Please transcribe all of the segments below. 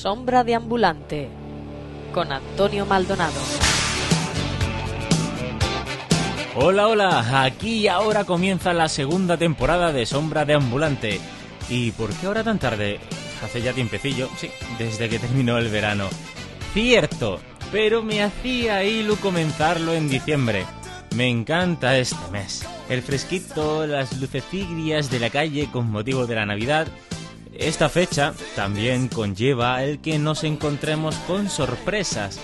Sombra de ambulante con Antonio Maldonado. Hola, hola, aquí y ahora comienza la segunda temporada de Sombra de Ambulante. ¿Y por qué ahora tan tarde? Hace ya tiempecillo, sí, desde que terminó el verano. Cierto, pero me hacía hilo comenzarlo en diciembre. Me encanta este mes. El fresquito, las lucecigrias de la calle con motivo de la Navidad. Esta fecha también conlleva el que nos encontremos con sorpresas.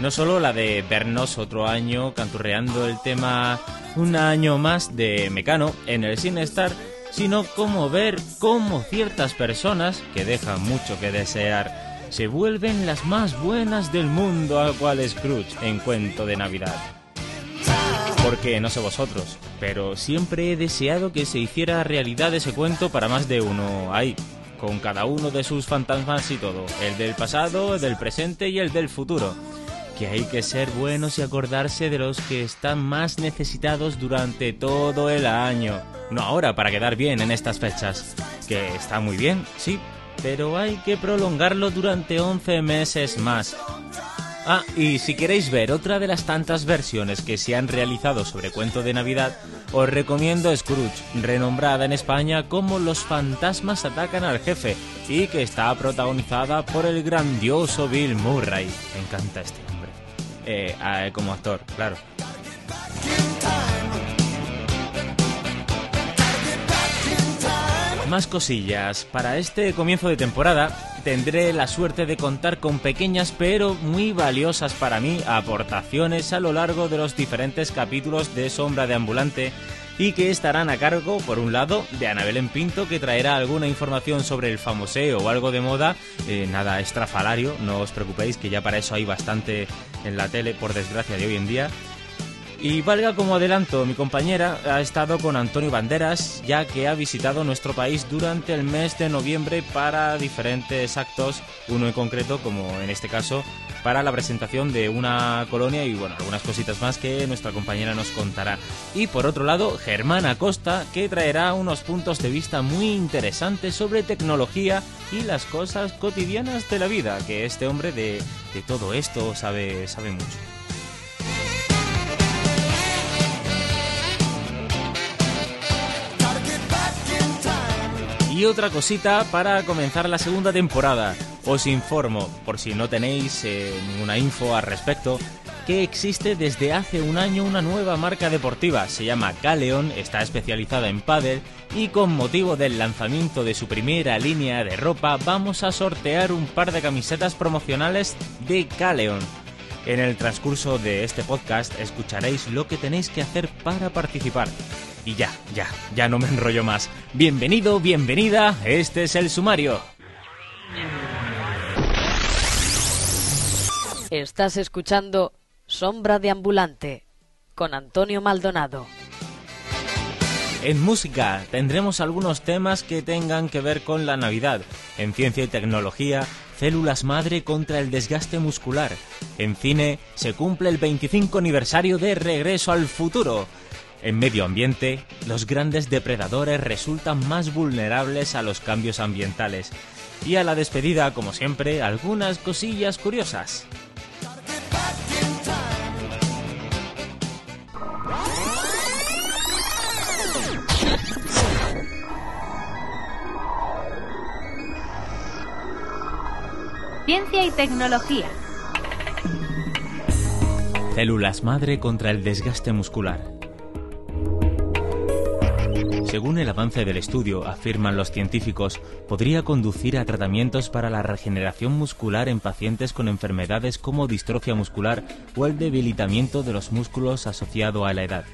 No solo la de vernos otro año canturreando el tema Un año más de Mecano en el Sinestar, sino como ver cómo ciertas personas que dejan mucho que desear se vuelven las más buenas del mundo a cual Scrooge en cuento de Navidad. Porque no sé vosotros, pero siempre he deseado que se hiciera realidad ese cuento para más de uno. Ahí, con cada uno de sus fantasmas y todo, el del pasado, el del presente y el del futuro. Que hay que ser buenos y acordarse de los que están más necesitados durante todo el año. No ahora para quedar bien en estas fechas. Que está muy bien, sí, pero hay que prolongarlo durante 11 meses más. Ah, y si queréis ver otra de las tantas versiones que se han realizado sobre cuento de Navidad, os recomiendo Scrooge, renombrada en España como Los fantasmas atacan al jefe, y que está protagonizada por el grandioso Bill Murray. Me encanta este hombre. Eh, como actor, claro. Más cosillas. Para este comienzo de temporada tendré la suerte de contar con pequeñas pero muy valiosas para mí aportaciones a lo largo de los diferentes capítulos de Sombra de Ambulante y que estarán a cargo, por un lado, de Anabel Pinto, que traerá alguna información sobre el famoseo o algo de moda, eh, nada estrafalario, no os preocupéis que ya para eso hay bastante en la tele, por desgracia, de hoy en día. Y valga como adelanto, mi compañera ha estado con Antonio Banderas, ya que ha visitado nuestro país durante el mes de noviembre para diferentes actos, uno en concreto, como en este caso, para la presentación de una colonia y bueno, algunas cositas más que nuestra compañera nos contará. Y por otro lado, Germán Acosta, que traerá unos puntos de vista muy interesantes sobre tecnología y las cosas cotidianas de la vida, que este hombre de, de todo esto sabe, sabe mucho. Y otra cosita para comenzar la segunda temporada. Os informo, por si no tenéis eh, ninguna info al respecto, que existe desde hace un año una nueva marca deportiva. Se llama Caleon, está especializada en pádel y con motivo del lanzamiento de su primera línea de ropa vamos a sortear un par de camisetas promocionales de Caleon. En el transcurso de este podcast escucharéis lo que tenéis que hacer para participar. Y ya, ya, ya no me enrollo más. Bienvenido, bienvenida, este es el sumario. Estás escuchando Sombra de Ambulante con Antonio Maldonado. En música tendremos algunos temas que tengan que ver con la Navidad. En ciencia y tecnología, células madre contra el desgaste muscular. En cine, se cumple el 25 aniversario de Regreso al Futuro. En medio ambiente, los grandes depredadores resultan más vulnerables a los cambios ambientales. Y a la despedida, como siempre, algunas cosillas curiosas. Y tecnología. Células madre contra el desgaste muscular. Según el avance del estudio, afirman los científicos, podría conducir a tratamientos para la regeneración muscular en pacientes con enfermedades como distrofia muscular o el debilitamiento de los músculos asociado a la edad.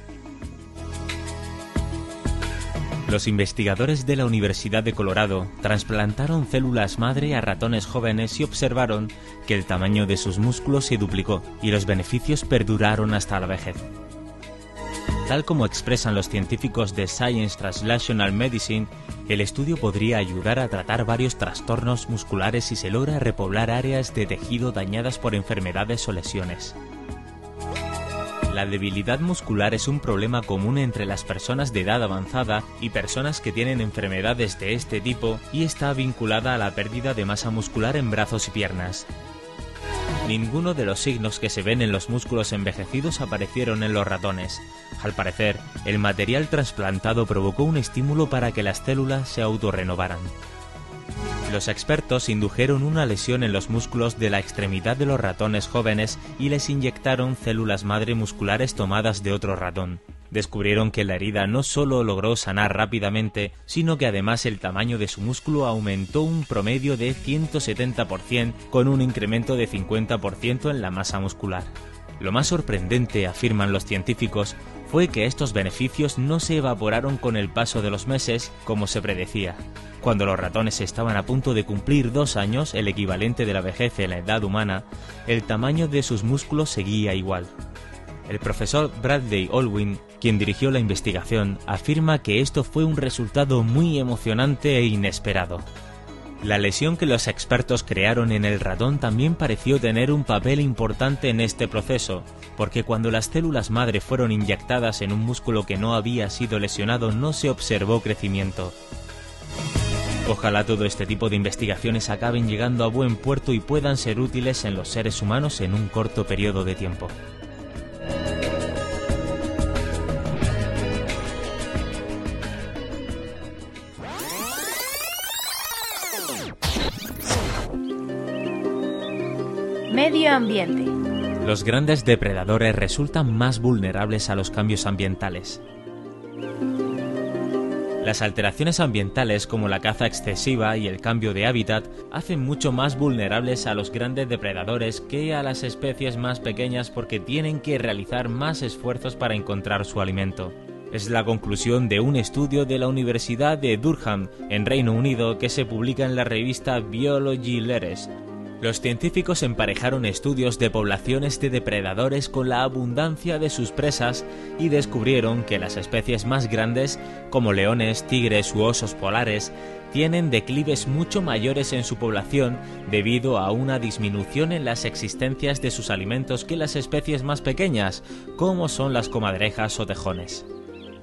Los investigadores de la Universidad de Colorado trasplantaron células madre a ratones jóvenes y observaron que el tamaño de sus músculos se duplicó y los beneficios perduraron hasta la vejez. Tal como expresan los científicos de Science Translational Medicine, el estudio podría ayudar a tratar varios trastornos musculares si se logra repoblar áreas de tejido dañadas por enfermedades o lesiones. La debilidad muscular es un problema común entre las personas de edad avanzada y personas que tienen enfermedades de este tipo y está vinculada a la pérdida de masa muscular en brazos y piernas. Ninguno de los signos que se ven en los músculos envejecidos aparecieron en los ratones. Al parecer, el material trasplantado provocó un estímulo para que las células se autorrenovaran. Los expertos indujeron una lesión en los músculos de la extremidad de los ratones jóvenes y les inyectaron células madre musculares tomadas de otro ratón. Descubrieron que la herida no solo logró sanar rápidamente, sino que además el tamaño de su músculo aumentó un promedio de 170% con un incremento de 50% en la masa muscular. Lo más sorprendente, afirman los científicos, fue que estos beneficios no se evaporaron con el paso de los meses como se predecía. Cuando los ratones estaban a punto de cumplir dos años, el equivalente de la vejez en la edad humana, el tamaño de sus músculos seguía igual. El profesor Bradley Olwin, quien dirigió la investigación, afirma que esto fue un resultado muy emocionante e inesperado. La lesión que los expertos crearon en el ratón también pareció tener un papel importante en este proceso, porque cuando las células madre fueron inyectadas en un músculo que no había sido lesionado no se observó crecimiento. Ojalá todo este tipo de investigaciones acaben llegando a buen puerto y puedan ser útiles en los seres humanos en un corto periodo de tiempo. Medio ambiente. Los grandes depredadores resultan más vulnerables a los cambios ambientales. Las alteraciones ambientales como la caza excesiva y el cambio de hábitat hacen mucho más vulnerables a los grandes depredadores que a las especies más pequeñas porque tienen que realizar más esfuerzos para encontrar su alimento. Es la conclusión de un estudio de la Universidad de Durham, en Reino Unido, que se publica en la revista Biology Letters, los científicos emparejaron estudios de poblaciones de depredadores con la abundancia de sus presas y descubrieron que las especies más grandes, como leones, tigres u osos polares, tienen declives mucho mayores en su población debido a una disminución en las existencias de sus alimentos que las especies más pequeñas, como son las comadrejas o tejones.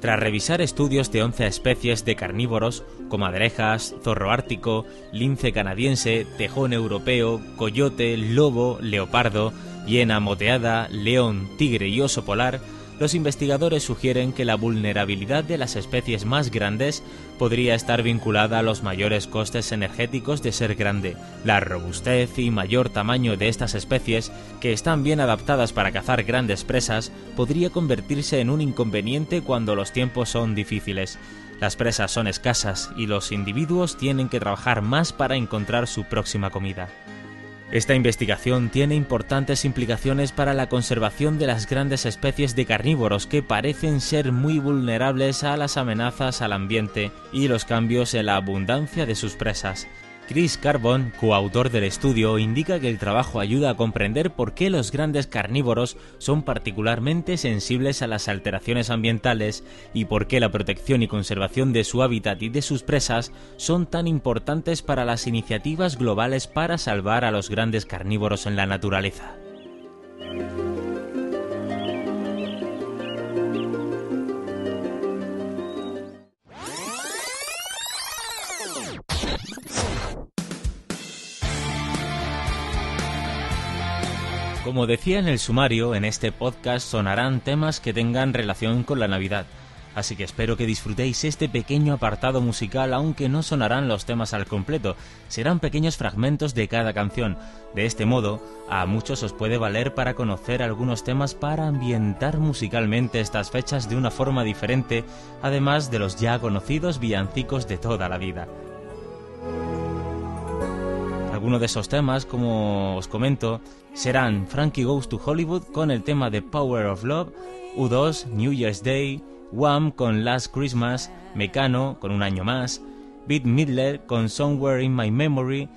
Tras revisar estudios de 11 especies de carnívoros, comadrejas, zorro ártico, lince canadiense, tejón europeo, coyote, lobo, leopardo, hiena moteada, león, tigre y oso polar, los investigadores sugieren que la vulnerabilidad de las especies más grandes podría estar vinculada a los mayores costes energéticos de ser grande, la robustez y mayor tamaño de estas especies, que están bien adaptadas para cazar grandes presas, podría convertirse en un inconveniente cuando los tiempos son difíciles. Las presas son escasas y los individuos tienen que trabajar más para encontrar su próxima comida. Esta investigación tiene importantes implicaciones para la conservación de las grandes especies de carnívoros que parecen ser muy vulnerables a las amenazas al ambiente y los cambios en la abundancia de sus presas. Chris Carbon, coautor del estudio, indica que el trabajo ayuda a comprender por qué los grandes carnívoros son particularmente sensibles a las alteraciones ambientales y por qué la protección y conservación de su hábitat y de sus presas son tan importantes para las iniciativas globales para salvar a los grandes carnívoros en la naturaleza. Como decía en el sumario, en este podcast sonarán temas que tengan relación con la Navidad, así que espero que disfrutéis este pequeño apartado musical, aunque no sonarán los temas al completo, serán pequeños fragmentos de cada canción. De este modo, a muchos os puede valer para conocer algunos temas para ambientar musicalmente estas fechas de una forma diferente, además de los ya conocidos villancicos de toda la vida. Algunos de esos temas, como os comento, serán Frankie Goes to Hollywood con el tema de Power of Love, U2 New Year's Day, Wham con Last Christmas, Mecano con Un Año Más, Beat Midler con Somewhere in My Memory,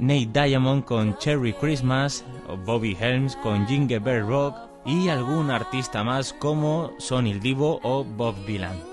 Nate Diamond con Cherry Christmas, Bobby Helms con Jingle Bell Rock y algún artista más como Sonny Divo o Bob Dylan.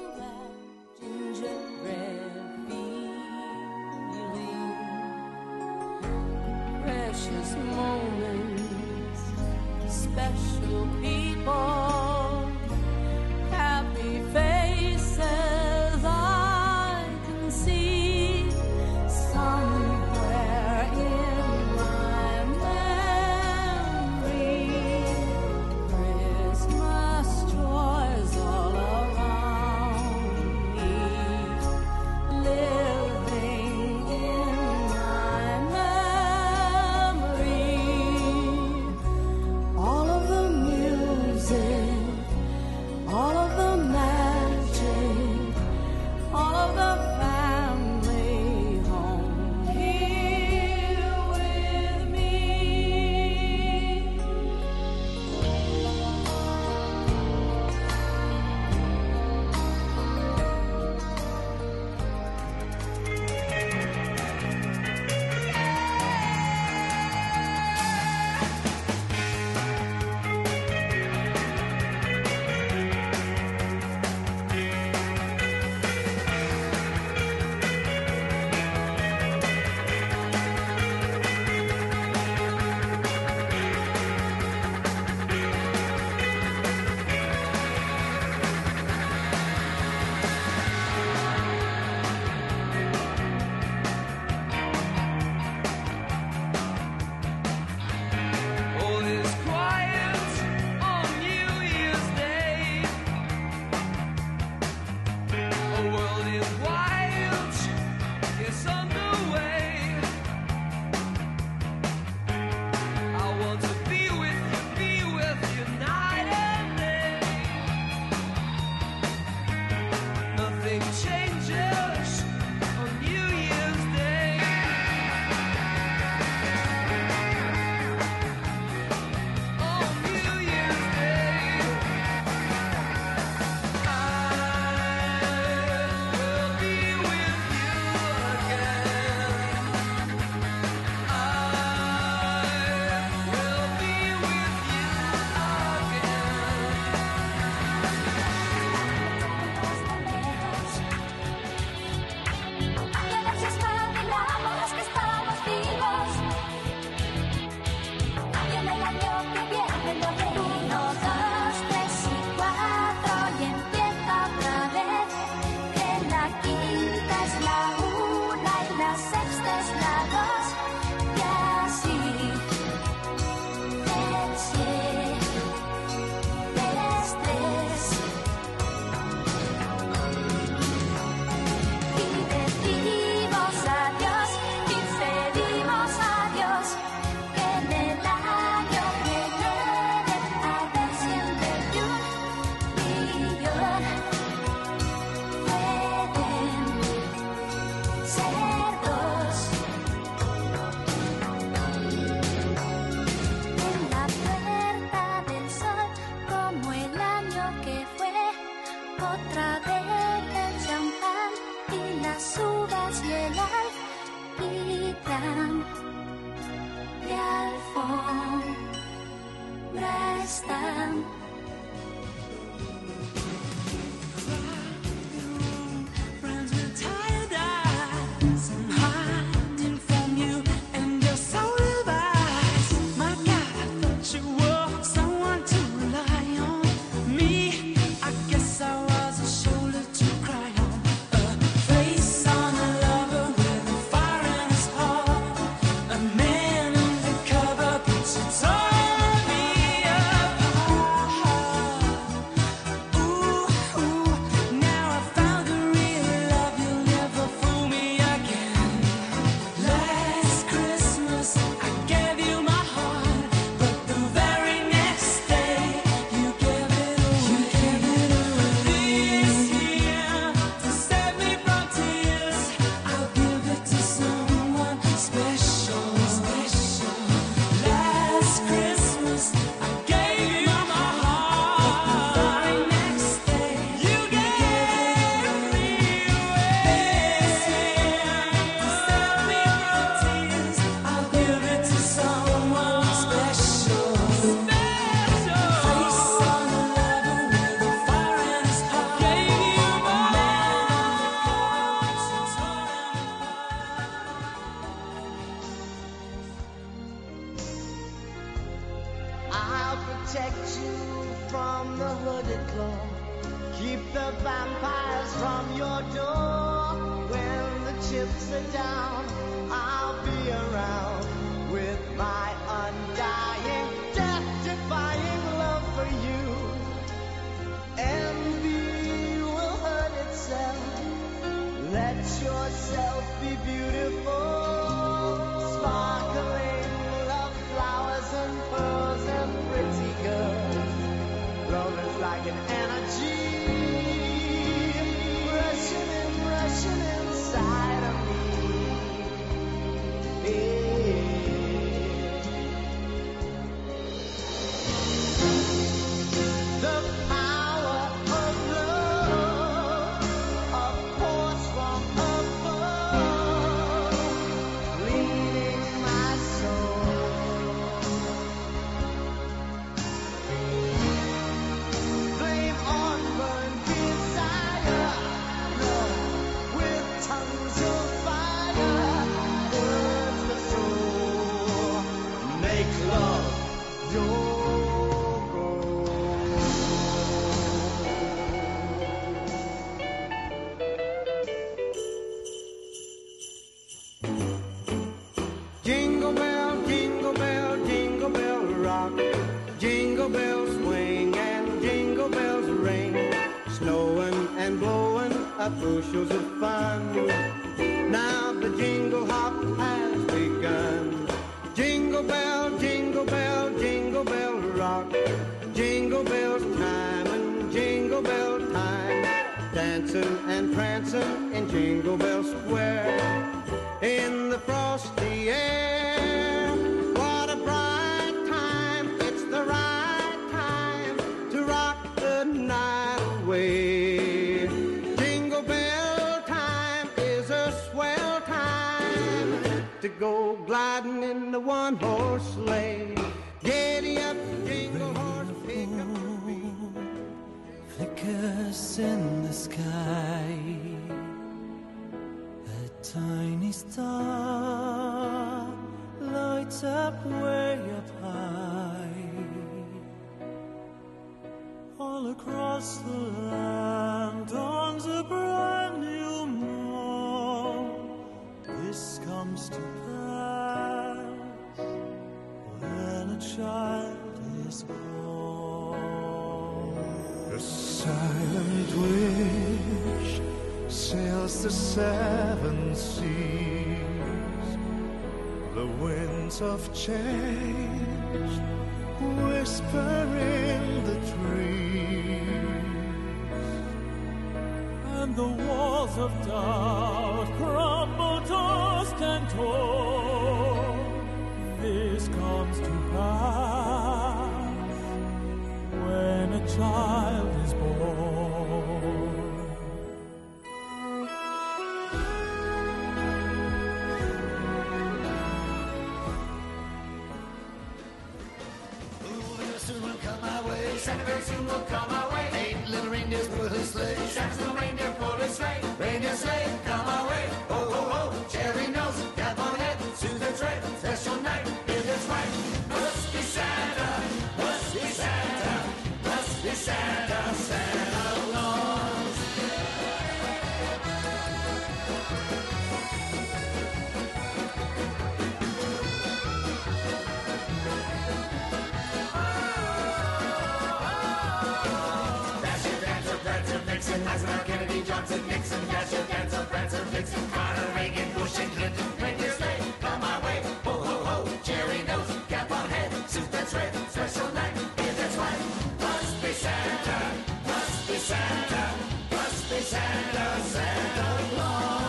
like an energy rushing and rushing inside. horse sleigh. Giddy up, jingle horse, pick up your feet. Flickers in the sky, a tiny star lights up way up high. All across the land dawns a brand new morn. This comes to pass. child is born. The silent wish sails the seven seas. The winds of change whisper in the trees. And the walls of doubt crumble dust, and torn this comes to pass when a child is born. Ooh, the sun will come my way, Santa Fe soon will come my way. Eisenhower, Kennedy, Johnson, Nixon, Dasher, Dancer, Prancer, Vixen, Connor, Reagan, Bush, and Clinton. Reindeer sleigh, come our way. Ho, ho, ho, cherry nose, cap on head, suit that's red, special night, if that's right. Must be Santa, must be Santa, must be Santa, Santa Claus.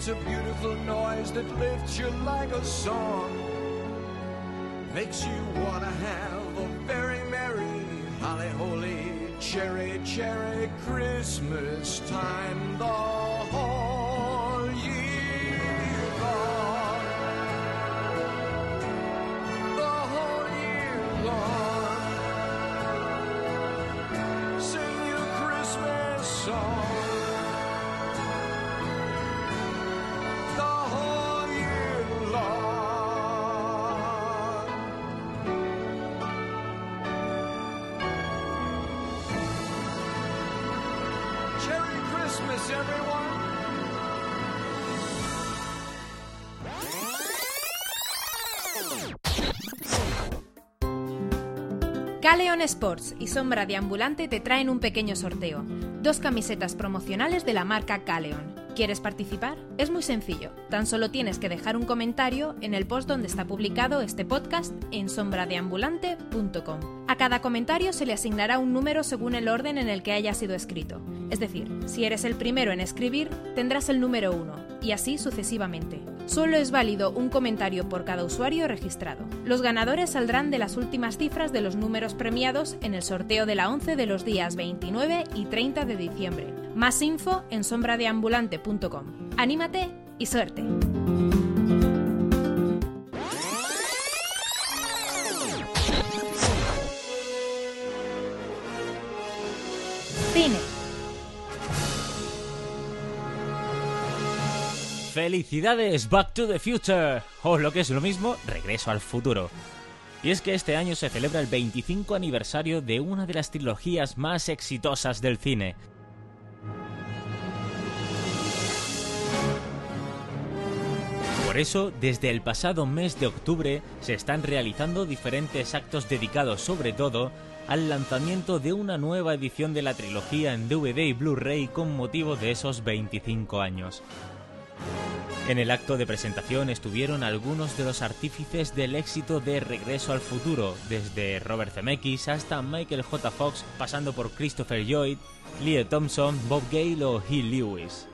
It's a beautiful noise that lifts you like a song. Makes you want to have a very merry, holly holy, cherry cherry Christmas time the Christmas, everyone. Caleon Sports y Sombra de Ambulante te traen un pequeño sorteo. Dos camisetas promocionales de la marca Caleon. ¿Quieres participar? Es muy sencillo. Tan solo tienes que dejar un comentario en el post donde está publicado este podcast en sombradeambulante.com. A cada comentario se le asignará un número según el orden en el que haya sido escrito. Es decir, si eres el primero en escribir, tendrás el número 1, y así sucesivamente. Solo es válido un comentario por cada usuario registrado. Los ganadores saldrán de las últimas cifras de los números premiados en el sorteo de la 11 de los días 29 y 30 de diciembre. Más info en sombradeambulante.com. Anímate y suerte. ¡Felicidades! Back to the Future. O lo que es lo mismo, Regreso al futuro. Y es que este año se celebra el 25 aniversario de una de las trilogías más exitosas del cine. Por eso, desde el pasado mes de octubre se están realizando diferentes actos dedicados sobre todo al lanzamiento de una nueva edición de la trilogía en DVD y Blu-ray con motivo de esos 25 años. En el acto de presentación estuvieron algunos de los artífices del éxito de Regreso al Futuro, desde Robert Zemeckis hasta Michael J. Fox, pasando por Christopher Lloyd, Leo Thompson, Bob Gale o Hill Lewis.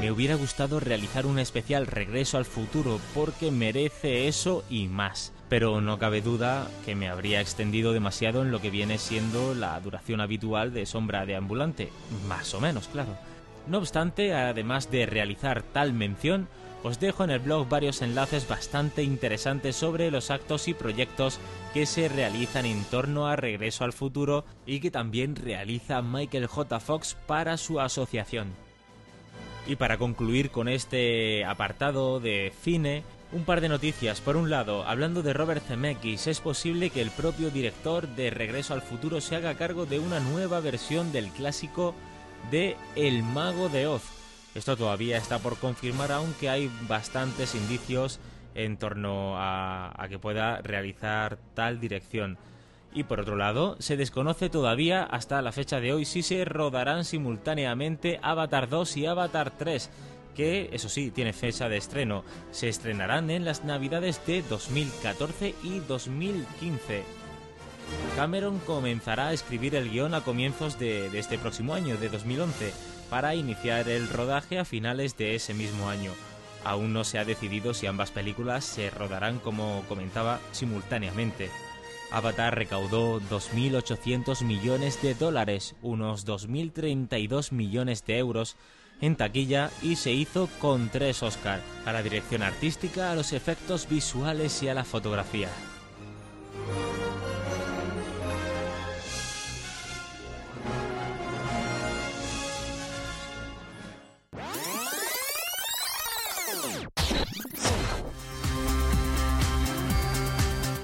Me hubiera gustado realizar un especial Regreso al Futuro porque merece eso y más, pero no cabe duda que me habría extendido demasiado en lo que viene siendo la duración habitual de Sombra de Ambulante, más o menos, claro. No obstante, además de realizar tal mención, os dejo en el blog varios enlaces bastante interesantes sobre los actos y proyectos que se realizan en torno a Regreso al Futuro y que también realiza Michael J. Fox para su asociación. Y para concluir con este apartado de cine, un par de noticias. Por un lado, hablando de Robert Zemeckis, es posible que el propio director de Regreso al Futuro se haga cargo de una nueva versión del clásico de El Mago de Oz. Esto todavía está por confirmar, aunque hay bastantes indicios en torno a, que pueda realizar tal dirección. Y por otro lado, se desconoce todavía hasta la fecha de hoy si se rodarán simultáneamente Avatar 2 y Avatar 3, que eso sí, tiene fecha de estreno. Se estrenarán en las navidades de 2014 y 2015. Cameron comenzará a escribir el guion a comienzos de, este próximo año, de 2011, para iniciar el rodaje a finales de ese mismo año. Aún no se ha decidido si ambas películas se rodarán, como comentaba, simultáneamente. Avatar recaudó 2.800 millones de dólares, unos 2.032 millones de euros, en taquilla y se hizo con tres Oscar, a la dirección artística, a los efectos visuales y a la fotografía.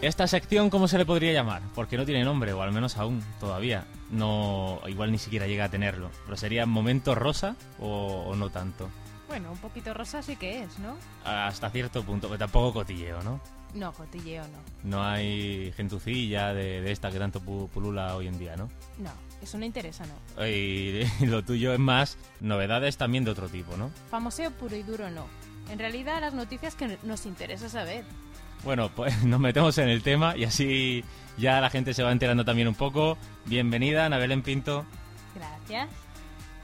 Esta sección, ¿cómo se le podría llamar? Porque no tiene nombre, o al menos aún, todavía. No, igual ni siquiera llega a tenerlo. Pero sería momento rosa o, o no tanto. Bueno, un poquito rosa sí que es, ¿no? Hasta cierto punto, pero tampoco cotilleo, ¿no? No, cotilleo no. No hay gentucilla de, de esta que tanto pu- pulula hoy en día, ¿no? No, eso no interesa, no. Y lo tuyo es más novedades también de otro tipo, ¿no? Famoseo puro y duro no. En realidad las noticias que nos interesa saber. Bueno, pues nos metemos en el tema y así ya la gente se va enterando también un poco. Bienvenida, Ana Belén Pinto. Gracias.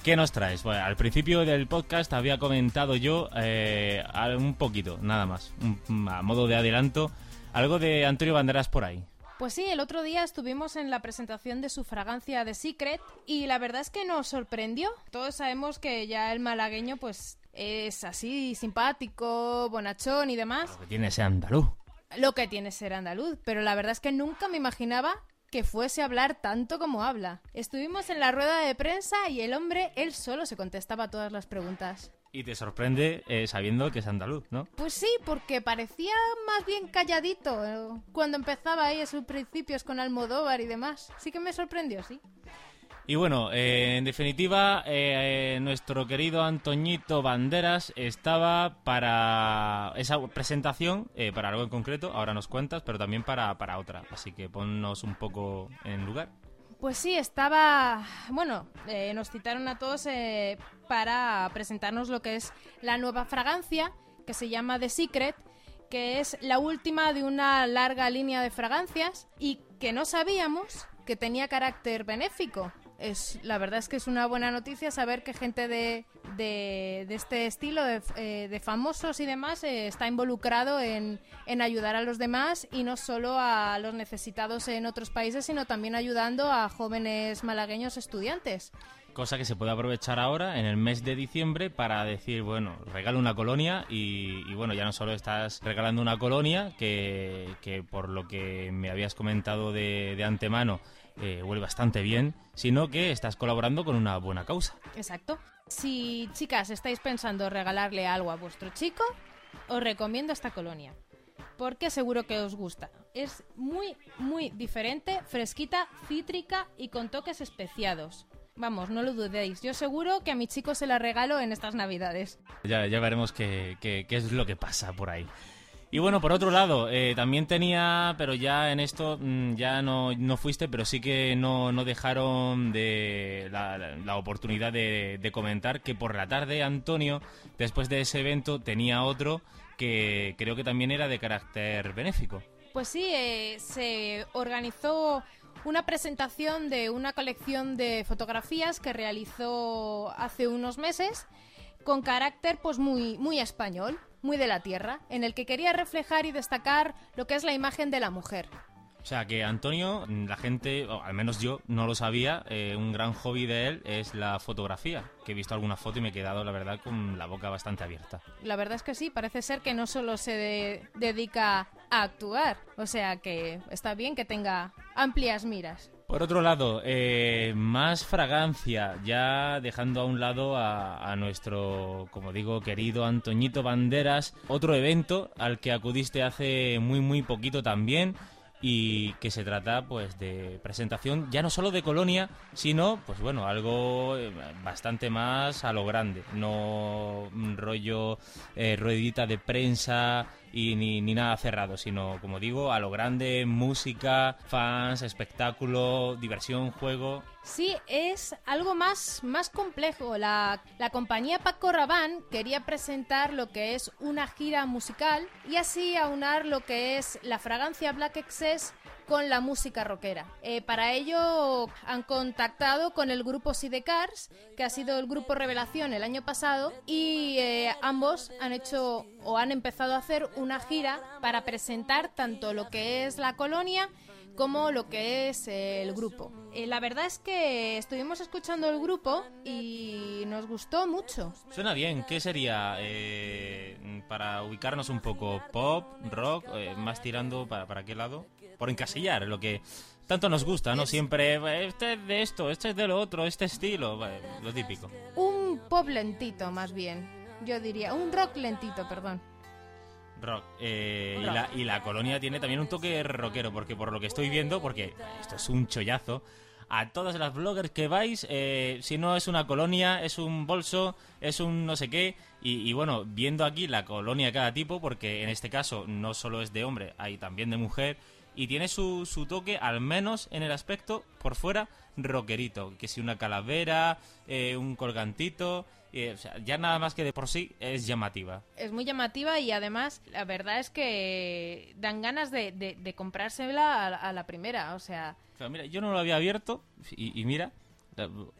¿Qué nos traes? Bueno, al principio del podcast había comentado yo eh, un poquito, nada más, un- a modo de adelanto, algo de Antonio Banderas por ahí. Pues sí, el otro día estuvimos en la presentación de su fragancia de Secret y la verdad es que nos sorprendió. Todos sabemos que ya el malagueño pues es así, simpático, bonachón y demás. Lo que tiene ese andaluz. Lo que tiene ser andaluz, pero la verdad es que nunca me imaginaba que fuese a hablar tanto como habla. Estuvimos en la rueda de prensa y el hombre, él solo se contestaba todas las preguntas. Y te sorprende eh, sabiendo que es andaluz, ¿no? Pues sí, porque parecía más bien calladito eh, cuando empezaba ahí a sus principios con Almodóvar y demás. Sí que me sorprendió, sí. Y bueno, eh, en definitiva, eh, nuestro querido Antoñito Banderas estaba para esa presentación, eh, para algo en concreto, ahora nos cuentas, pero también para, para otra. Así que ponnos un poco en lugar. Pues sí, estaba... Bueno, eh, nos citaron a todos eh, para presentarnos lo que es la nueva fragancia, que se llama The Secret, que es la última de una larga línea de fragancias y que no sabíamos que tenía carácter benéfico. Es, la verdad es que es una buena noticia saber que gente de, de, este estilo, de, eh, de famosos y demás, eh, está involucrado en, en ayudar a los demás y no solo a los necesitados en otros países, sino también ayudando a jóvenes malagueños estudiantes. Cosa que se puede aprovechar ahora en el mes de diciembre para decir, bueno, regalo una colonia y, y bueno, ya no solo estás regalando una colonia, que, que por lo que me habías comentado de, de antemano eh, huele bastante bien, sino que estás colaborando con una buena causa. Exacto. Si, chicas, estáis pensando regalarle algo a vuestro chico, os recomiendo esta colonia. Porque seguro que os gusta. Es muy, muy diferente, fresquita, cítrica y con toques especiados. Vamos, no lo dudéis. Yo seguro que a mi chico se la regalo en estas navidades. Ya, ya veremos qué, qué- qué es lo que pasa por ahí. Y bueno, por otro lado, eh, también tenía, pero ya en esto mm, ya no, no fuiste, pero sí que no, no dejaron de la, la- oportunidad de, de comentar que por la tarde Antonio, después de ese evento, tenía otro que creo que también era de carácter benéfico. Pues sí, eh, se organizó una presentación de una colección de fotografías que realizó hace unos meses con carácter pues muy muy español, muy de la tierra, en el que quería reflejar y destacar lo que es la imagen de la mujer. O sea que Antonio, la gente, o al menos yo, no lo sabía, eh, un gran hobby de él es la fotografía, que he visto alguna foto y me he quedado, la verdad, con la boca bastante abierta. La verdad es que sí, parece ser que no solo se de- dedica a actuar, o sea que está bien que tenga amplias miras. Por otro lado, eh, más fragancia, ya dejando a un lado a, nuestro, como digo, querido Antoñito Banderas, otro evento al que acudiste hace muy muy poquito también y que se trata pues de presentación ya no solo de Colonia, sino pues bueno, algo eh, bastante más a lo grande, no rollo eh, ruedita de prensa y ni, ni nada cerrado, sino como digo, a lo grande, música, fans, espectáculo, diversión, juego. Sí, es algo más, más complejo. La, la compañía Paco Rabanne quería presentar lo que es una gira musical y así aunar lo que es la fragancia Black Excess con la música rockera. Eh, para ello han contactado con el grupo Sidecars, que ha sido el grupo revelación el año pasado, y eh, ambos han hecho o han empezado a hacer una gira para presentar tanto lo que es la colonia como lo que es el grupo. Eh, la verdad es que estuvimos escuchando el grupo y nos gustó mucho. Suena bien. ¿Qué sería eh, para ubicarnos un poco? ¿Pop? ¿Rock? eh, ¿Más tirando para, para qué lado? Por encasillar, lo que tanto nos gusta, ¿no? Siempre, eh, este es de esto, este es de lo otro, este estilo, lo típico. Un pop lentito, más bien. Yo diría, un rock lentito, perdón. Rock. Eh, Y, la, y la colonia tiene también un toque rockero, porque por lo que estoy viendo, porque esto es un chollazo, a todas las bloggers que vais, eh, si no es una colonia, es un bolso, es un no sé qué, y, y bueno, viendo aquí la colonia de cada tipo, porque en este caso no solo es de hombre, hay también de mujer, y tiene su, su toque, al menos en el aspecto, por fuera, rockerito, que si una calavera, eh, un colgantito, eh, o sea, ya nada más que de por sí es llamativa. Es muy llamativa y además la verdad es que dan ganas de, de- de comprársela a, la- a la primera. O sea, O sea, mira, yo no lo había abierto y, y mira,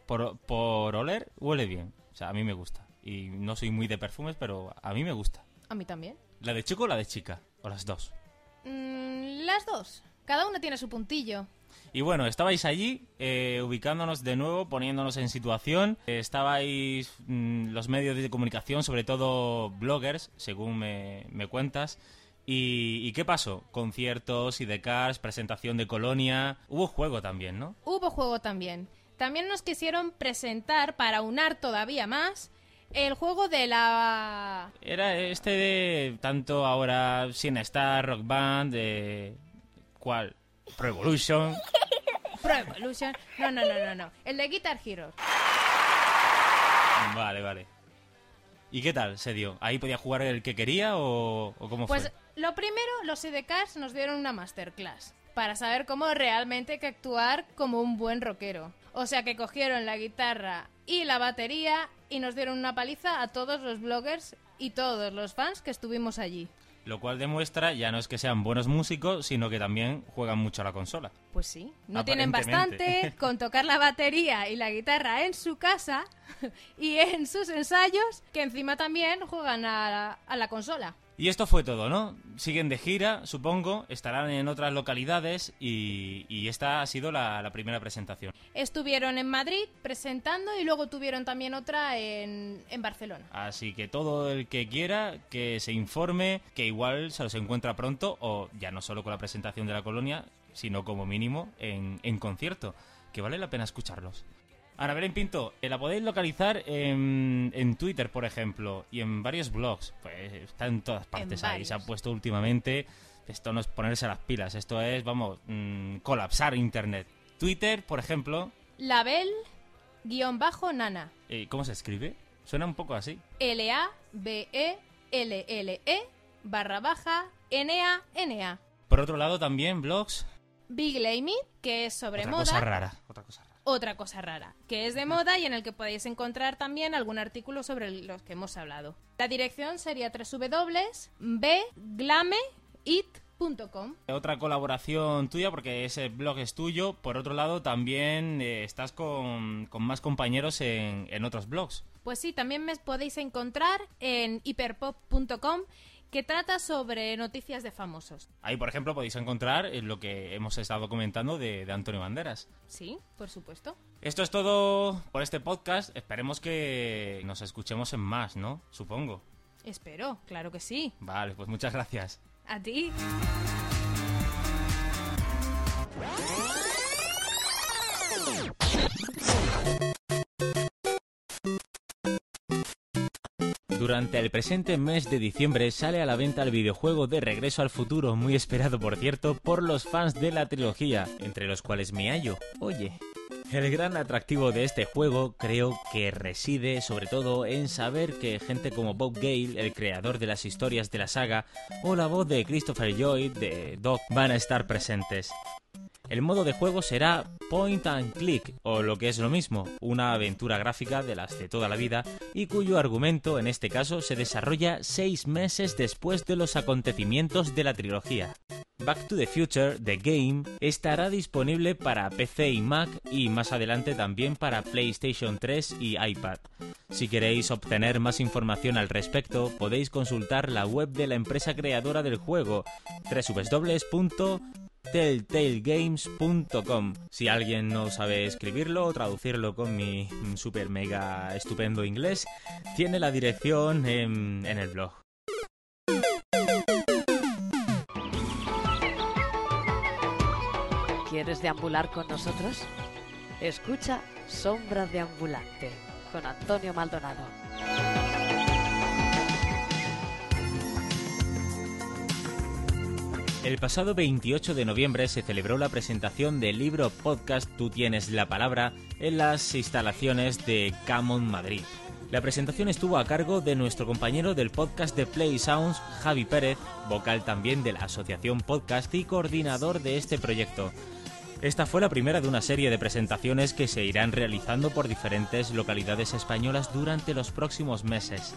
por, por oler huele bien. O sea, a mí me gusta. Y no soy muy de perfumes, pero a mí me gusta. a mí también. ¿La de chico o la de chica? O las dos. Mm, las dos. Cada una tiene su puntillo. Y bueno, estabais allí, eh, ubicándonos de nuevo, poniéndonos en situación. Estabais mm, los medios de comunicación, sobre todo bloggers, según me, me cuentas. Y, ¿Y qué pasó? Conciertos, cars presentación de Colonia. Hubo juego también, ¿no? Hubo juego también. También nos quisieron presentar para unar todavía más el juego de la... Era este de tanto ahora Sin Star, Rock Band, de... ¿Cuál? Pro Evolution. Pro Evolution. No, no, no, no, no. El de Guitar Hero. Vale, vale. ¿Y qué tal se dio? ¿Ahí podía jugar el que quería o, o cómo Pues fue? lo primero, los IDCars nos dieron una masterclass para saber cómo realmente hay que actuar como un buen rockero. O sea que cogieron la guitarra y la batería y nos dieron una paliza a todos los bloggers y todos los fans que estuvimos allí. Lo cual demuestra ya no es que sean buenos músicos, sino que también juegan mucho a la consola. Pues sí, no tienen bastante con tocar la batería y la guitarra en su casa y en sus ensayos, que encima también juegan a la, a la consola. Y esto fue todo, ¿no? Siguen de gira, supongo, estarán en otras localidades y, y esta ha sido la, la primera presentación. Estuvieron en Madrid presentando y luego tuvieron también otra en, en Barcelona. Así que todo el que quiera que se informe, que igual se los encuentra pronto o ya no solo con la presentación de la colonia, sino como mínimo en, en concierto, que vale la pena escucharlos. Ana Belén Pinto, eh, la podéis localizar en, en Twitter, por ejemplo, y en varios blogs. Pues está en todas partes ahí. Se ha puesto últimamente. Esto no es ponerse las pilas, esto es, vamos, mm, colapsar Internet. Twitter, por ejemplo, Label guion bajo nana. eh, ¿cómo se escribe? Suena un poco así. L-A-B-E-L-L-E E barra baja N-A-N-A. Por otro lado, también blogs. Big Lame It, que es sobre Otra moda. cosa rara. Otra cosa rara. Otra cosa rara, que es de moda y en el que podéis encontrar también algún artículo sobre los que hemos hablado. La dirección sería www.beglameit.com. Otra colaboración tuya, porque ese blog es tuyo. Por otro lado, también eh, estás con, con más compañeros en, en otros blogs. Pues sí, también me podéis encontrar en hiperpop.com que trata sobre noticias de famosos. Ahí, por ejemplo, podéis encontrar eh, lo que hemos estado comentando de, de Antonio Banderas. Sí, por supuesto. Esto es todo por este podcast. Esperemos que nos escuchemos en más, ¿no? Supongo. Espero, claro que sí. Vale, pues muchas gracias. A ti. Durante el presente mes de diciembre sale a la venta el videojuego de Regreso al Futuro, muy esperado por cierto por los fans de la trilogía, entre los cuales me. Oye. El gran atractivo de este juego creo que reside sobre todo en saber que gente como Bob Gale, el creador de las historias de la saga, o la voz de Christopher Lloyd de Doc van a estar presentes. El modo de juego será point and click, o lo que es lo mismo, una aventura gráfica de las de toda la vida y cuyo argumento en este caso se desarrolla seis meses después de los acontecimientos de la trilogía. Back to the Future The Game estará disponible para PC y Mac y más adelante también para PlayStation 3 y iPad. Si queréis obtener más información al respecto, podéis consultar la web de la empresa creadora del juego www.telltalegames.com. Si alguien no sabe escribirlo o traducirlo con mi super mega estupendo inglés, tiene la dirección en, en el blog. ¿Quieres deambular con nosotros? Escucha Sombra de Ambulante con Antonio Maldonado. El pasado 28 de noviembre se celebró la presentación del libro podcast Tú tienes la palabra en las instalaciones de Camon Madrid. La presentación estuvo a cargo de nuestro compañero del podcast de Play Sounds, Javi Pérez, vocal también de la Asociación Podcast y coordinador de este proyecto. Esta fue la primera de una serie de presentaciones que se irán realizando por diferentes localidades españolas durante los próximos meses.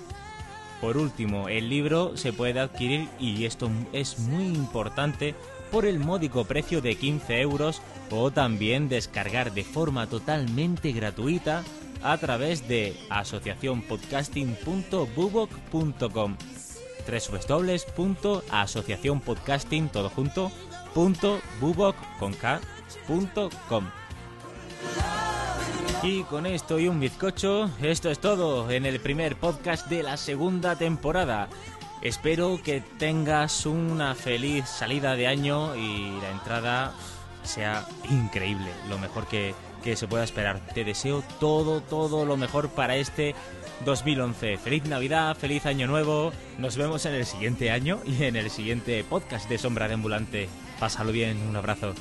Por último, el libro se puede adquirir, y esto es muy importante, por el módico precio de 15 euros o también descargar de forma totalmente gratuita a través de asociacionpodcasting.bubok.com www.asociacionpodcasting todo junto, punto bubok. Y con esto y un bizcocho, esto es todo en el primer podcast de la segunda temporada. Espero que tengas una feliz salida de año y la entrada sea increíble, lo mejor que, que se pueda esperar. Te deseo todo, todo lo mejor para este 2011. Feliz Navidad, feliz Año Nuevo. Nos vemos en el siguiente año y en el siguiente podcast de Sombra de Ambulante. Pásalo bien, un abrazo.